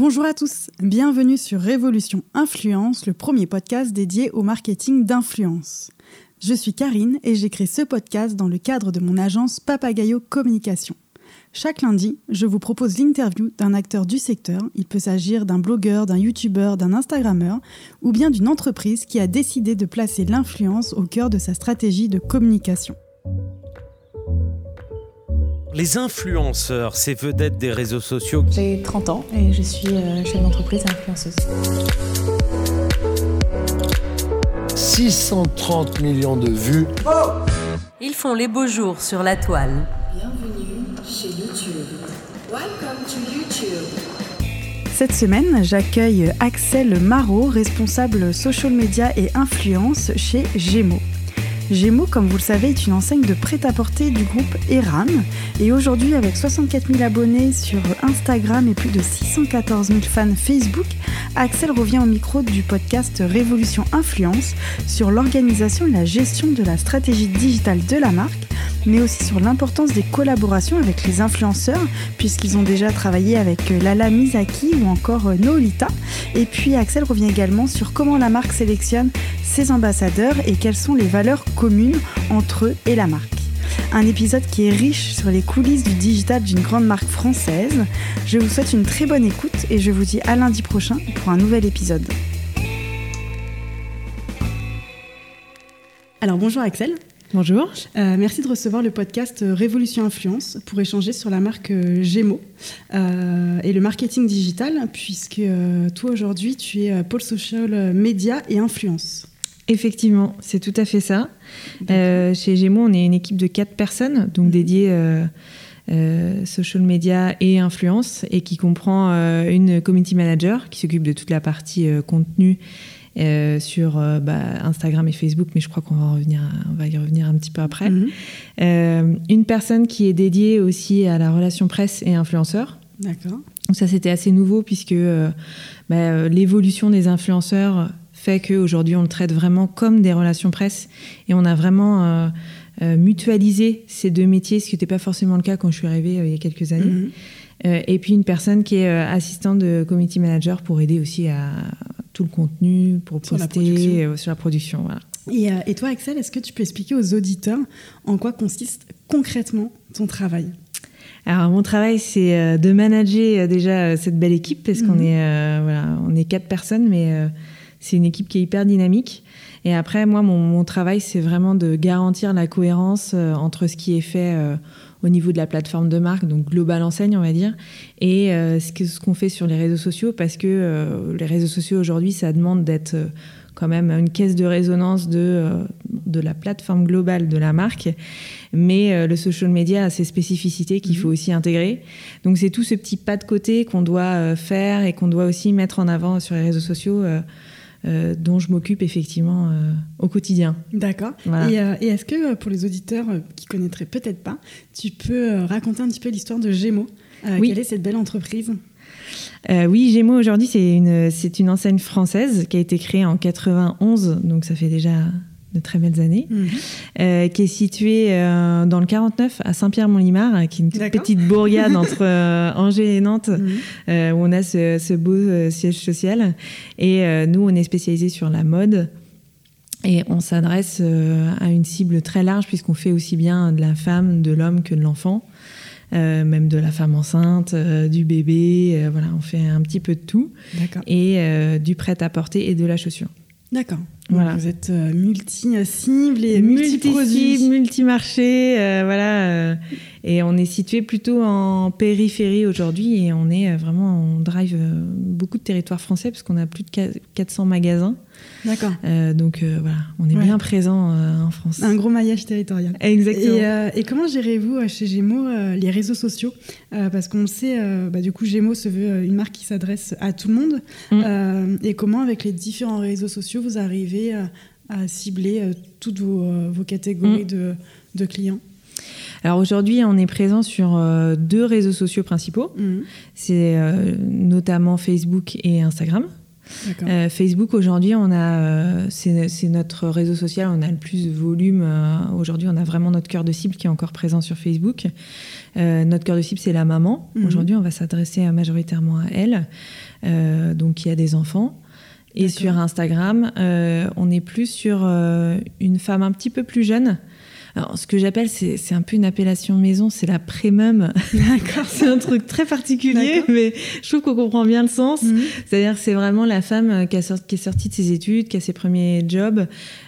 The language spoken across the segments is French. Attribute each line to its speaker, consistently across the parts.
Speaker 1: Bonjour à tous, bienvenue sur Révolution Influence, le premier podcast dédié au marketing d'influence. Je suis Karine et j'ai créé ce podcast dans le cadre de mon agence Papagayo Communication. Chaque lundi, je vous propose l'interview d'un acteur du secteur. Il peut s'agir d'un blogueur, d'un youtubeur, d'un instagrammeur ou bien d'une entreprise qui a décidé de placer l'influence au cœur de sa stratégie de communication.
Speaker 2: Les influenceurs, ces vedettes des réseaux sociaux.
Speaker 3: J'ai 30 ans et je suis euh, chef d'entreprise influenceuse.
Speaker 4: 630 millions de vues.
Speaker 5: Ils font les beaux jours sur la toile.
Speaker 6: Bienvenue chez YouTube. Welcome to YouTube.
Speaker 1: Cette semaine, j'accueille Axel Marot, responsable social media et influence chez Gémeaux. Gémeaux, comme vous le savez, est une enseigne de prêt-à-porter du groupe Eram. Et aujourd'hui, avec 64 000 abonnés sur Instagram et plus de 614 000 fans Facebook, Axel revient au micro du podcast Révolution Influence sur l'organisation et la gestion de la stratégie digitale de la marque, mais aussi sur l'importance des collaborations avec les influenceurs, puisqu'ils ont déjà travaillé avec Lala Misaki ou encore Nolita. Et puis Axel revient également sur comment la marque sélectionne ses ambassadeurs et quelles sont les valeurs communes entre eux et la marque. Un épisode qui est riche sur les coulisses du digital d'une grande marque française. Je vous souhaite une très bonne écoute et je vous dis à lundi prochain pour un nouvel épisode. Alors bonjour Axel.
Speaker 3: Bonjour.
Speaker 1: Euh, merci de recevoir le podcast Révolution Influence pour échanger sur la marque euh, Gémeaux euh, et le marketing digital, puisque euh, toi aujourd'hui tu es pôle social média et influence.
Speaker 3: Effectivement, c'est tout à fait ça. Chez Gémeaux, on est une équipe de quatre personnes, donc dédiées euh, euh, social media et influence, et qui comprend euh, une community manager qui s'occupe de toute la partie euh, contenu euh, sur euh, bah, Instagram et Facebook, mais je crois qu'on va, en revenir, on va y revenir un petit peu après.
Speaker 1: Mhm.
Speaker 3: Euh, une personne qui est dédiée aussi à la relation presse et influenceurs.
Speaker 1: D'accord.
Speaker 3: Donc ça, c'était assez nouveau puisque bah, l'évolution des influenceurs fait qu'aujourd'hui, on le traite vraiment comme des relations presse et on a vraiment mutualisé ces deux métiers, ce qui n'était pas forcément le cas quand je suis arrivée il y a quelques années.
Speaker 1: Mhm.
Speaker 3: Euh, et puis une personne qui est euh, assistante de community manager pour aider aussi à tout le contenu, pour
Speaker 1: Sur
Speaker 3: poster
Speaker 1: production.
Speaker 3: euh, sur la production. Voilà.
Speaker 1: Et, euh, et toi Axel, est-ce que tu peux expliquer aux auditeurs en quoi consiste concrètement ton travail?
Speaker 3: Alors mon travail, c'est euh, de manager déjà cette belle équipe parce qu'on
Speaker 1: Mhm.
Speaker 3: est euh, voilà, on est quatre personnes, mais euh, c'est une équipe qui est hyper dynamique. Et après, moi, mon, mon travail, c'est vraiment de garantir la cohérence euh, entre ce qui est fait au niveau de la plateforme de marque, donc global enseigne, on va dire, et euh, ce qu'on fait sur les réseaux sociaux, parce que euh, les réseaux sociaux aujourd'hui, ça demande d'être euh, quand même une caisse de résonance de, de la plateforme globale de la marque. Mais le social media a ses spécificités qu'il
Speaker 1: Mhm.
Speaker 3: faut aussi intégrer. Donc c'est tout ce petit pas de côté qu'on doit faire et qu'on doit aussi mettre en avant sur les réseaux sociaux, euh, dont je m'occupe effectivement euh, au quotidien.
Speaker 1: D'accord.
Speaker 3: Voilà.
Speaker 1: Et, euh, et est-ce que pour les auditeurs qui connaîtraient peut-être pas, tu peux raconter un petit peu l'histoire de Gémeaux
Speaker 3: Oui.
Speaker 1: Quelle est cette belle entreprise?
Speaker 3: Euh, oui, Gémeaux aujourd'hui, c'est une, c'est une enseigne française qui a été créée en 91, donc ça fait déjà de très belles années,
Speaker 1: Mhm.
Speaker 3: euh, qui est située euh, dans le 49 à Saint-Pierre-Mont-Limard, qui est une toute petite bourgade entre euh, Angers et Nantes.
Speaker 1: Mhm.
Speaker 3: euh, où on a ce, ce beau euh, siège social. Et euh, nous, on est spécialisé sur la mode. Et on s'adresse euh, à une cible très large, puisqu'on fait aussi bien de la femme, de l'homme que de l'enfant. Euh, même de la femme enceinte, euh, du bébé, euh, voilà, on fait un petit peu de tout, et euh, du prêt-à-porter et de la chaussure.
Speaker 1: D'accord.
Speaker 3: Voilà.
Speaker 1: Vous êtes euh, multi-cible et multi-produits.
Speaker 3: Multi-cible, multi-marché, euh, voilà. Et on est situé plutôt en périphérie aujourd'hui et on est euh, vraiment, on drive euh, beaucoup de territoires français parce qu'on a plus de qua- 400 magasins.
Speaker 1: D'accord.
Speaker 3: Euh, donc euh, voilà, on est
Speaker 1: Ouais.
Speaker 3: bien présent euh, en France.
Speaker 1: Un gros maillage territorial.
Speaker 3: Exactement.
Speaker 1: Et, et comment gérez-vous chez Gémeaux les réseaux sociaux? Parce qu'on le sait, bah, du coup, Gémeaux se veut une marque qui s'adresse à tout le monde.
Speaker 3: Mm.
Speaker 1: Et comment, avec les différents réseaux sociaux, vous arrivez à cibler toutes vos, vos catégories
Speaker 3: Mm.
Speaker 1: de, de clients?
Speaker 3: Alors aujourd'hui, on est présent sur euh, deux réseaux sociaux principaux.
Speaker 1: Mhm.
Speaker 3: C'est euh, notamment Facebook et Instagram. Euh, Facebook aujourd'hui, on a, c'est notre réseau social, on a le plus de volume. aujourd'hui, on a vraiment notre cœur de cible qui est encore présent sur Facebook. Notre cœur de cible, c'est la maman.
Speaker 1: Mhm.
Speaker 3: Aujourd'hui, on va s'adresser majoritairement à elle, donc qui a des enfants. Et sur Instagram, on est plus sur une femme un petit peu plus jeune. Alors, ce que j'appelle, c'est un peu une appellation maison, c'est la prémum.
Speaker 1: D'accord.
Speaker 3: c'est un truc très particulier, mais je trouve qu'on comprend bien le sens.
Speaker 1: Mhm.
Speaker 3: C'est-à-dire que c'est vraiment la femme euh, qui, a sorti- qui est sortie de ses études, qui a ses premiers jobs,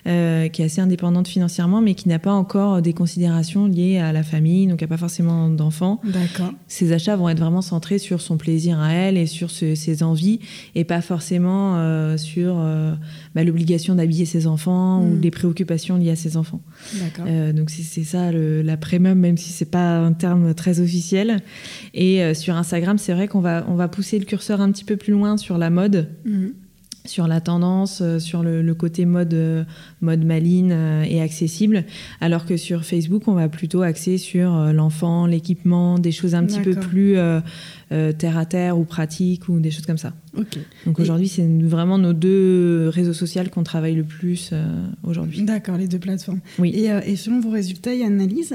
Speaker 3: euh, qui est assez indépendante financièrement, mais qui n'a pas encore des considérations liées à la famille, donc qui n'a pas forcément d'enfants.
Speaker 1: D'accord.
Speaker 3: Ses achats vont être vraiment centrés sur son plaisir à elle et sur ce- ses envies, et pas forcément euh, sur euh, bah, l'obligation d'habiller ses enfants ou
Speaker 1: Mm.
Speaker 3: les préoccupations liées à ses enfants.
Speaker 1: D'accord.
Speaker 3: Donc c'est ça la premium, même si c'est pas un terme très officiel. Et euh, sur Instagram, c'est vrai qu'on va on va pousser le curseur un petit peu plus loin sur la mode,
Speaker 1: Mhm.
Speaker 3: Sur la tendance, euh, sur le, le côté mode euh, mode maline euh, et accessible, alors que sur Facebook, on va plutôt axer sur l'enfant, l'équipement, des choses un petit peu plus euh, euh, terre à terre ou pratiques ou des choses comme ça. Donc aujourd'hui, c'est vraiment nos deux réseaux sociaux qu'on travaille le plus euh, aujourd'hui.
Speaker 1: D'accord, les deux plateformes.
Speaker 3: Oui.
Speaker 1: Et, et selon vos résultats et analyses,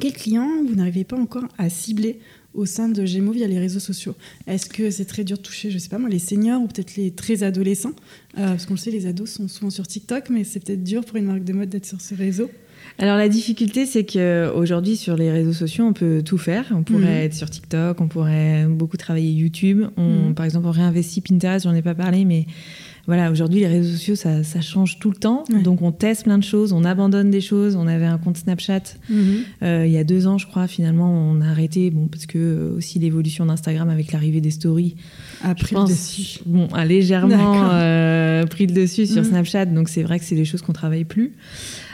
Speaker 1: quels clients vous n'arrivez pas encore à cibler au sein de Gémeaux via les réseaux sociaux Est-ce que c'est très dur de toucher, je sais pas moi, les seniors ou peut-être les très adolescents Euh, Parce qu'on le sait, les ados sont souvent sur TikTok, mais c'est peut-être dur pour une marque de mode d'être sur ce réseau.
Speaker 3: Alors la difficulté, c'est que aujourd'hui sur les réseaux sociaux, on peut tout faire. On pourrait
Speaker 1: Mhm.
Speaker 3: être sur TikTok, on pourrait beaucoup travailler YouTube. On,
Speaker 1: Mhm.
Speaker 3: Par exemple, on réinvestit Pinterest. J'en ai pas parlé, mais voilà, aujourd'hui les réseaux sociaux, ça, ça change tout le temps.
Speaker 1: Ouais.
Speaker 3: Donc on teste plein de choses, on abandonne des choses. On avait un compte Snapchat euh, il y a deux ans, je crois. Finalement, on a arrêté, bon, parce que euh, aussi l'évolution d'Instagram avec l'arrivée des stories
Speaker 1: Après
Speaker 3: je
Speaker 1: le dessus.
Speaker 3: bon, a légèrement euh, pris le dessus sur
Speaker 1: Mhm.
Speaker 3: Snapchat, donc c'est vrai que c'est des choses qu'on travaille plus.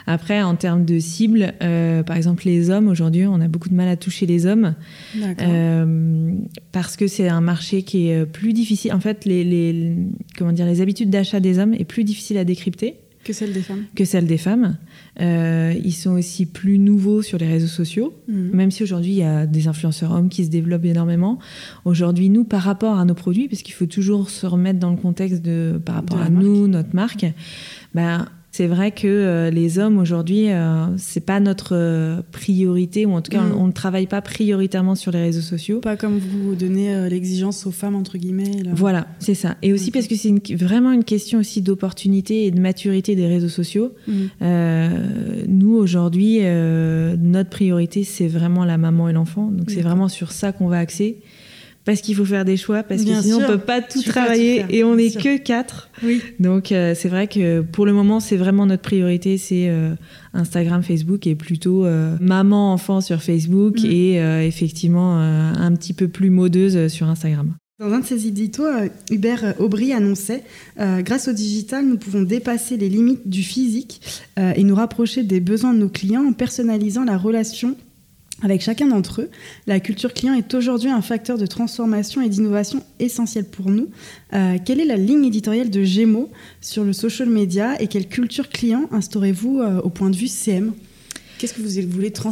Speaker 3: Après, en termes de cible, euh, par exemple les hommes, aujourd'hui, on a beaucoup de mal à toucher les hommes euh, parce que c'est un marché qui est euh, plus difficile. En fait, les, les- comment dire, les habitudes d'achat des hommes est plus difficile à décrypter
Speaker 1: que celle des femmes.
Speaker 3: que celles des femmes. Euh, ils sont aussi plus nouveaux sur les réseaux sociaux.
Speaker 1: Mhm.
Speaker 3: Même si aujourd'hui il y a des influenceurs hommes qui se développent énormément, aujourd'hui nous par rapport à nos produits, parce qu'il faut toujours se remettre dans le contexte de par rapport à nous, notre marque, ben c'est vrai que euh, les hommes aujourd'hui euh, c'est pas notre euh, priorité ou en tout cas
Speaker 1: Mm.
Speaker 3: on, on ne travaille pas prioritairement sur les réseaux sociaux.
Speaker 1: Pas comme vous donnez l'exigence aux femmes, entre guillemets. là.
Speaker 3: Voilà, c'est ça. Et aussi parce que c'est une- vraiment une question aussi d'opportunité et de maturité des réseaux sociaux. Euh, nous, aujourd'hui, euh, notre priorité, c'est vraiment la maman et l'enfant. Donc, c'est vraiment sur ça qu'on va axer. Parce qu'il faut faire des choix, parce
Speaker 1: Bien
Speaker 3: que sinon,
Speaker 1: sûr.
Speaker 3: on peut pas tout
Speaker 1: Tu
Speaker 3: travailler
Speaker 1: tout faire,
Speaker 3: et on n'est que quatre.
Speaker 1: Oui.
Speaker 3: Donc, euh, c'est vrai que pour le moment, c'est vraiment notre priorité, c'est euh, Instagram, Facebook et plutôt euh, maman-enfant sur Facebook
Speaker 1: Mhm.
Speaker 3: et effectivement un petit peu plus modeuse sur Instagram.
Speaker 1: Dans un de ses éditos, Hubert Aubry annonçait Grâce au digital, nous pouvons dépasser les limites du physique et nous rapprocher des besoins de nos clients en personnalisant la relation avec chacun d'entre eux. La culture client est aujourd'hui un facteur de transformation et d'innovation essentiel pour nous. Euh, quelle est la ligne éditoriale de Gémeaux sur le social media et quelle culture client instaurez-vous euh, au point de vue CM Qu'est-ce que vous voulez trans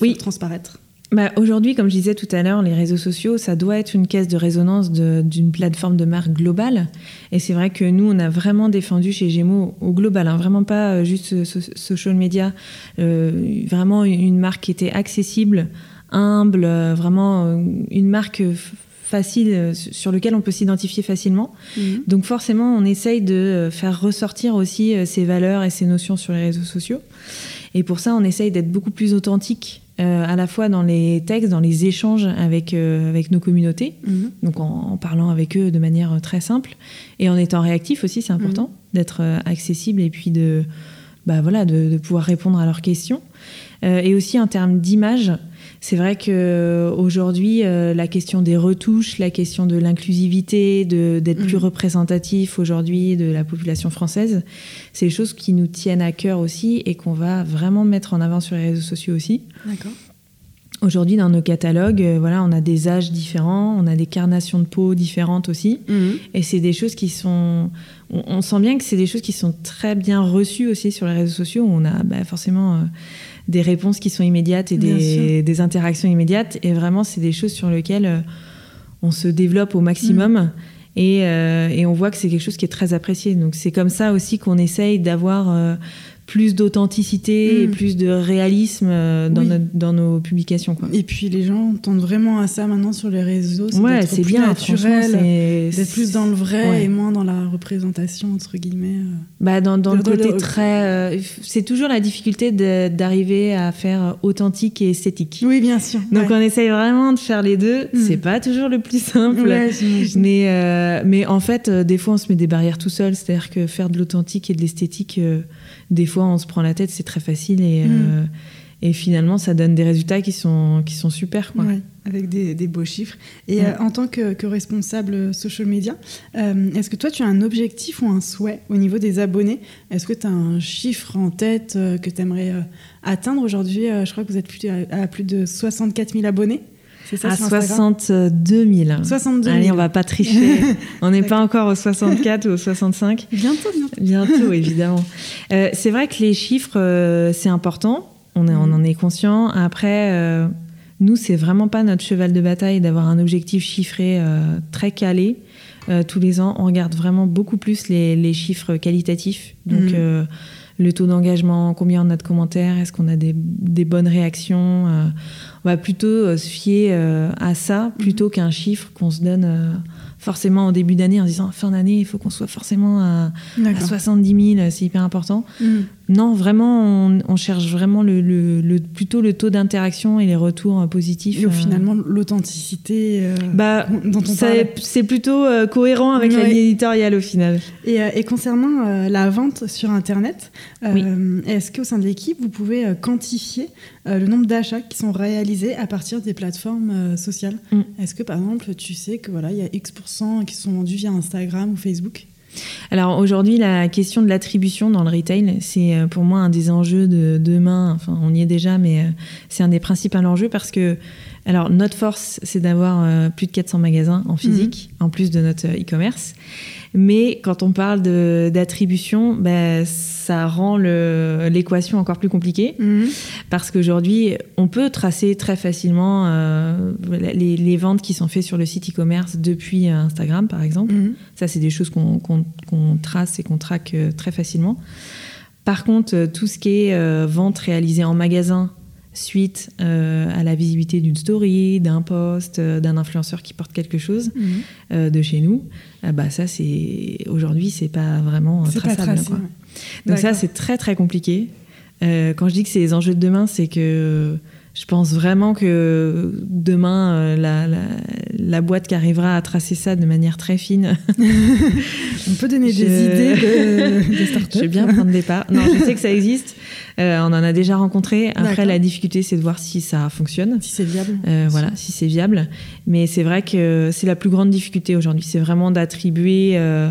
Speaker 3: Oui.
Speaker 1: transparaître?
Speaker 3: Bah, Aujourd'hui, comme je disais tout à l'heure, les réseaux sociaux, ça doit être une caisse de résonance d'une plateforme de marque globale. Et c'est vrai que nous, on a vraiment défendu chez Gémeaux au global, hein, vraiment pas euh, juste so- social media, euh, vraiment une marque qui était accessible, humble, euh, vraiment euh, une marque facile sur lequel on peut s'identifier facilement.
Speaker 1: Mhm.
Speaker 3: Donc forcément, on essaye de faire ressortir aussi ces valeurs et ces notions sur les réseaux sociaux. Et pour ça, on essaye d'être beaucoup plus authentique, euh, à la fois dans les textes, dans les échanges avec, euh, avec nos communautés,
Speaker 1: Mhm.
Speaker 3: donc en, en parlant avec eux de manière très simple, et en étant réactif aussi, c'est important d'être euh, accessible et puis de, bah voilà, de, de pouvoir répondre à leurs questions. Euh, et aussi en termes d'image, c'est vrai que euh, aujourd'hui, euh, la question des retouches, la question de l'inclusivité, d'être plus
Speaker 1: Mhm.
Speaker 3: représentatif aujourd'hui de la population française, c'est des choses qui nous tiennent à cœur aussi et qu'on va vraiment mettre en avant sur les réseaux sociaux aussi.
Speaker 1: D'accord.
Speaker 3: Aujourd'hui, dans nos catalogues, euh, voilà, on a des âges différents, on a des carnations de peau différentes aussi.
Speaker 1: Mhm.
Speaker 3: Et c'est des choses qui sont. On, on sent bien que c'est des choses qui sont très bien reçues aussi sur les réseaux sociaux. Où on a bah, forcément euh, des réponses qui sont immédiates et des, des interactions immédiates. Et vraiment, c'est des choses sur lesquelles euh, on se développe au maximum. Et, euh, et on voit que c'est quelque chose qui est très apprécié. Donc c'est comme ça aussi qu'on essaye d'avoir euh, plus d'authenticité et
Speaker 1: Mm.
Speaker 3: plus de réalisme euh, dans,
Speaker 1: Oui.
Speaker 3: notre- dans nos publications. Quoi.
Speaker 1: Et puis les gens tendent vraiment à ça maintenant sur les réseaux.
Speaker 3: Ouais,
Speaker 1: d'être
Speaker 3: c'est bien,
Speaker 1: naturel,
Speaker 3: c'est-
Speaker 1: d'être plus dans le vrai
Speaker 3: Ouais.
Speaker 1: et moins dans la représentation entre guillemets. euh.
Speaker 3: Bah, dans, dans le côté très. euh, c'est toujours la difficulté d'arriver à faire authentique et esthétique.
Speaker 1: Oui, bien sûr.
Speaker 3: Donc
Speaker 1: ouais.
Speaker 3: on essaye vraiment de faire les deux.
Speaker 1: Mm.
Speaker 3: C'est pas toujours le plus simple.
Speaker 1: Ouais.
Speaker 3: Mais, euh, mais en fait, euh, des fois, on se met des barrières tout seul. C'est-à-dire que faire de l'authentique et de l'esthétique, des fois, on se prend la tête, c'est très facile. Et,
Speaker 1: Mm.
Speaker 3: euh, et finalement, ça donne des résultats qui sont, qui sont super. Quoi.
Speaker 1: Ouais, avec des, des beaux chiffres. Et
Speaker 3: Ouais.
Speaker 1: euh, en tant que, que responsable social media, euh, est-ce que toi tu as un objectif ou un souhait au niveau des abonnés? Est-ce que tu as un chiffre en tête que tu aimerais atteindre aujourd'hui? Je crois que vous êtes plus à, à plus de 64 000 abonnés. Ça
Speaker 3: À
Speaker 1: sur Instagram
Speaker 3: 62 000.
Speaker 1: 62 000.
Speaker 3: Allez, on va pas tricher. on n'est pas encore au 64 ou au 65.
Speaker 1: Bientôt, bientôt.
Speaker 3: Bientôt, évidemment. Euh, c'est vrai que les chiffres, euh, c'est important. On, est- on en est conscient. Après, euh, nous, c'est vraiment pas notre cheval de bataille d'avoir un objectif chiffré euh, très calé. Tous les ans, on regarde vraiment beaucoup plus les, les chiffres qualitatifs. Donc,
Speaker 1: Mhm.
Speaker 3: Le taux d'engagement, combien on a de commentaires, est-ce qu'on a des, des bonnes réactions. euh, on va plutôt se fier euh, à ça plutôt qu'un chiffre qu'on se donne euh, forcément au début d'année en disant fin d'année, il faut qu'on soit forcément à, à
Speaker 1: D'accord.
Speaker 3: 70 000, c'est hyper important.
Speaker 1: Mm.
Speaker 3: Non, vraiment, on, on cherche vraiment le, le- le- plutôt le taux d'interaction et les retours euh, positifs.
Speaker 1: Et
Speaker 3: euh.
Speaker 1: finalement, l'authenticité euh,
Speaker 3: bah,
Speaker 1: dont on
Speaker 3: c'est plutôt euh, cohérent avec la
Speaker 1: Ouais.
Speaker 3: ligne éditoriale au final.
Speaker 1: Et, et concernant la vente sur Internet,
Speaker 3: Oui.
Speaker 1: est-ce qu'au sein de l'équipe, vous pouvez quantifier le nombre d'achats qui sont réalisés à partir des plateformes sociales?
Speaker 3: Mm.
Speaker 1: Est-ce que par exemple, tu sais que voilà, il y a X% qui sont vendus via Instagram ou Facebook
Speaker 3: Alors aujourd'hui, la question de l'attribution dans le retail, c'est euh, pour moi un des enjeux de demain. Enfin, on y est déjà, mais euh, c'est un des principaux enjeux parce que, alors, notre force, c'est d'avoir euh, plus de 400 magasins en physique, en plus de notre euh, e-commerce. Mais quand on parle d'attribution, ben, ça rend l'équation encore plus compliquée. Parce qu'aujourd'hui, on peut tracer très facilement euh, les, les ventes qui sont faites sur le site e-commerce depuis Instagram, par exemple.
Speaker 1: Mhm.
Speaker 3: Ça, c'est des choses qu'on trace et qu'on traque euh, très facilement. Par contre, tout ce qui est vente réalisée en magasin suite euh, à la visibilité d'une story, d'un post, euh, d'un influenceur qui porte quelque chose
Speaker 1: Mhm.
Speaker 3: euh, de chez nous, bah ça c'est aujourd'hui c'est pas vraiment
Speaker 1: C'est pas
Speaker 3: traçable.
Speaker 1: tracé.
Speaker 3: quoi.
Speaker 1: ouais.
Speaker 3: Donc ça, c'est très très compliqué. Quand je dis que c'est les enjeux de demain, c'est que je pense vraiment que demain, euh, la, la, la boîte qui arrivera à tracer ça de manière très fine,
Speaker 1: On peut donner
Speaker 3: Je-
Speaker 1: des idées de, de start-up.
Speaker 3: je vais bien prendre des parts. Non, je sais que ça existe. Euh, on en a déjà rencontré. Après, la difficulté, c'est de voir si ça fonctionne.
Speaker 1: Si c'est viable.
Speaker 3: Euh, voilà, si c'est viable. Mais c'est vrai que c'est la plus grande difficulté aujourd'hui. C'est vraiment d'attribuer, euh,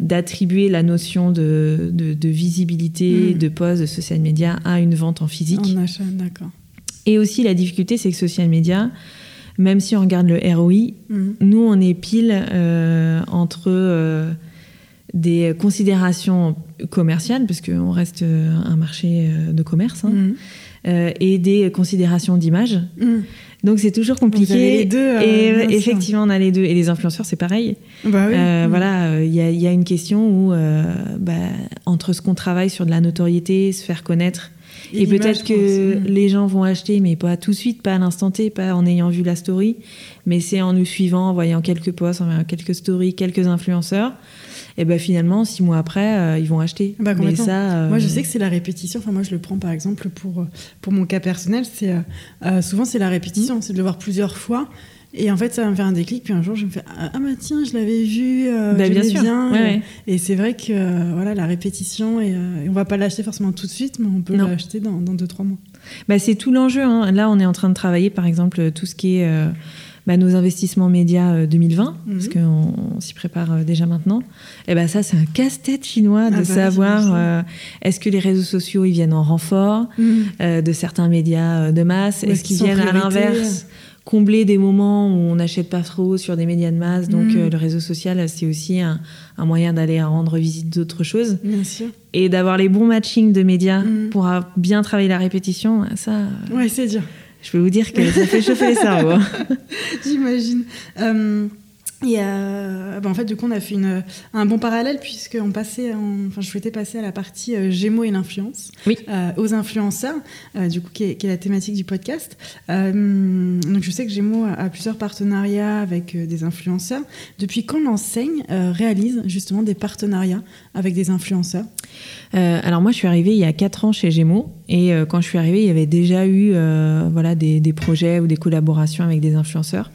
Speaker 3: d'attribuer la notion de, de, de visibilité,
Speaker 1: Mm.
Speaker 3: de poste, de social media à une vente en physique.
Speaker 1: En achat, d'accord.
Speaker 3: Et aussi, la difficulté, c'est que social media, même si on regarde le ROI,
Speaker 1: Mhm.
Speaker 3: nous, on est pile euh, entre euh, des considérations commerciales, parce qu'on reste euh, un marché de commerce, hein,
Speaker 1: Mhm.
Speaker 3: euh, et des considérations d'image.
Speaker 1: Mhm.
Speaker 3: Donc c'est toujours compliqué.
Speaker 1: Vous avez les deux,
Speaker 3: et effectivement, on a les deux. Et les influenceurs, c'est pareil.
Speaker 1: Bah oui.
Speaker 3: Voilà, il y, a- il y a une question où, bah, entre ce qu'on travaille sur de la notoriété, se faire connaître, et, peut-être que les gens vont acheter, mais pas tout de suite, pas à l'instant T, pas en ayant vu la story, mais c'est en nous suivant, en voyant quelques posts, en voyant quelques stories, quelques influenceurs. Et ben finalement, six mois après, euh, ils vont acheter.
Speaker 1: Bah,
Speaker 3: mais ça, euh,
Speaker 1: Moi, je sais que c'est la répétition. Enfin, moi, je le prends par exemple pour, euh, pour mon cas personnel. C'est euh, souvent c'est la
Speaker 3: Mmh.
Speaker 1: répétition, c'est de le voir plusieurs fois. Et en fait, ça va me faire un déclic. Puis un jour, je me fais ah bah tiens, je l'avais vu, euh,
Speaker 3: Bah, bien sûr.
Speaker 1: bien.
Speaker 3: Ouais,
Speaker 1: et
Speaker 3: ouais.
Speaker 1: et c'est vrai que euh, voilà, la répétition et, euh, et on va pas l'acheter forcément tout de suite, mais on peut l'acheter dans, dans deux trois mois.
Speaker 3: Bah, c'est tout l'enjeu. hein. Là, on est en train de travailler, par exemple, tout ce qui est euh, bah, nos investissements médias euh, 2020,
Speaker 1: Mhm.
Speaker 3: parce qu'on on s'y prépare euh, déjà maintenant. Et ben ça, c'est un casse-tête chinois de
Speaker 1: Ah bah,
Speaker 3: savoir euh, est-ce que les réseaux sociaux ils viennent en renfort euh, de certains médias euh, de masse,
Speaker 1: est-ce
Speaker 3: qu'ils viennent à l'inverse? Combler des moments où on n'achète pas trop sur des médias de masse. Donc
Speaker 1: Mhm.
Speaker 3: euh, le réseau social, c'est aussi un, un moyen d'aller rendre visite d'autres choses
Speaker 1: Bien sûr.
Speaker 3: et d'avoir les bons matchings de médias
Speaker 1: Mhm.
Speaker 3: pour bien travailler la répétition. Ça,
Speaker 1: Ouais, c'est dur.
Speaker 3: je peux vous dire que ça fait chauffer les cerveaux.
Speaker 1: J'imagine. Euh, Et euh, bah, en fait, du coup, on a fait une, un bon parallèle puisqu'on passait, en- enfin, je souhaitais passer à la partie euh, Gémeaux et l'influence,
Speaker 3: Oui.
Speaker 1: euh, aux influenceurs, euh, du coup, qui est, qui est la thématique du podcast. Donc, je sais que Gémeaux a, a plusieurs partenariats avec des influenceurs. Depuis quand l'enseigne réalise justement des partenariats avec des influenceurs?
Speaker 3: Alors moi, je suis arrivée il y a 4 ans chez Gémeaux et quand je suis arrivée, il y avait déjà eu voilà, des, des projets ou des collaborations avec des influenceurs.